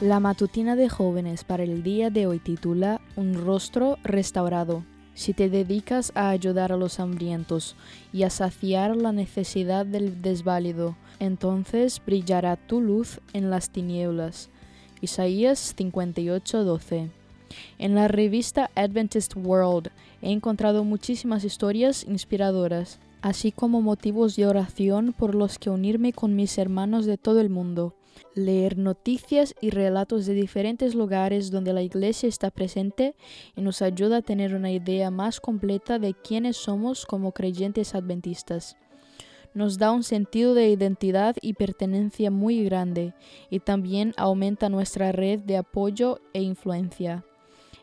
La matutina de jóvenes para el día de hoy titula Un rostro restaurado. Si te dedicas a ayudar a los hambrientos y a saciar la necesidad del desválido, entonces brillará tu luz en las tinieblas. Isaías 58:12 En la revista Adventist World he encontrado muchísimas historias inspiradoras, así como motivos de oración por los que unirme con mis hermanos de todo el mundo leer noticias y relatos de diferentes lugares donde la iglesia está presente nos ayuda a tener una idea más completa de quiénes somos como creyentes adventistas. Nos da un sentido de identidad y pertenencia muy grande y también aumenta nuestra red de apoyo e influencia.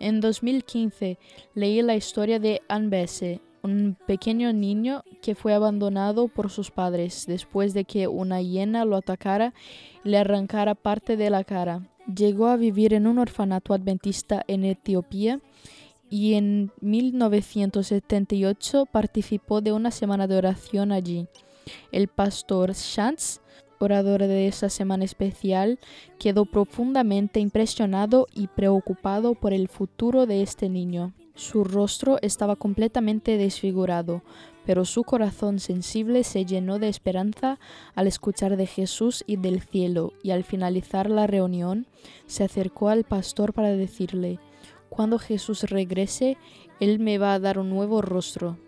En 2015 leí la historia de Anne Besse, un pequeño niño que fue abandonado por sus padres después de que una hiena lo atacara y le arrancara parte de la cara. Llegó a vivir en un orfanato adventista en Etiopía y en 1978 participó de una semana de oración allí. El pastor Shantz, orador de esa semana especial, quedó profundamente impresionado y preocupado por el futuro de este niño. Su rostro estaba completamente desfigurado, pero su corazón sensible se llenó de esperanza al escuchar de Jesús y del cielo, y al finalizar la reunión se acercó al pastor para decirle, Cuando Jesús regrese, Él me va a dar un nuevo rostro.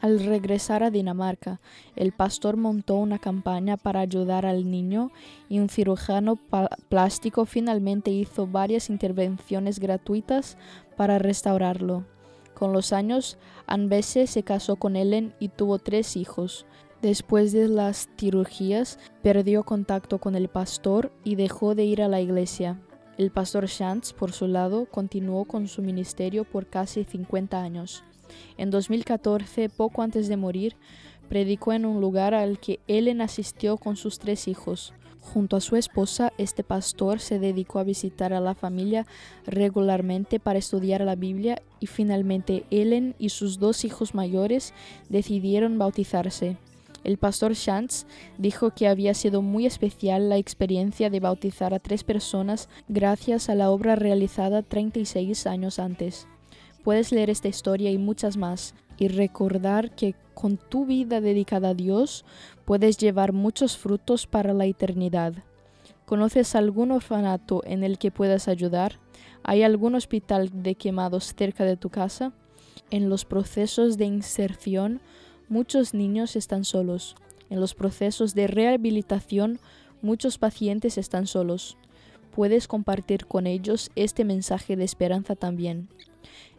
Al regresar a Dinamarca, el pastor montó una campaña para ayudar al niño y un cirujano plástico finalmente hizo varias intervenciones gratuitas para restaurarlo. Con los años, Anbese se casó con Ellen y tuvo tres hijos. Después de las cirugías, perdió contacto con el pastor y dejó de ir a la iglesia. El pastor Shantz, por su lado, continuó con su ministerio por casi 50 años. En 2014, poco antes de morir, predicó en un lugar al que Ellen asistió con sus tres hijos. Junto a su esposa, este pastor se dedicó a visitar a la familia regularmente para estudiar la Biblia y finalmente Ellen y sus dos hijos mayores decidieron bautizarse. El pastor Shantz dijo que había sido muy especial la experiencia de bautizar a tres personas gracias a la obra realizada 36 años antes. Puedes leer esta historia y muchas más y recordar que con tu vida dedicada a Dios puedes llevar muchos frutos para la eternidad. ¿Conoces algún orfanato en el que puedas ayudar? ¿Hay algún hospital de quemados cerca de tu casa? En los procesos de inserción, muchos niños están solos. En los procesos de rehabilitación, muchos pacientes están solos. Puedes compartir con ellos este mensaje de esperanza también.